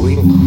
We.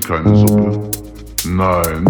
Keine Suppe. Nein.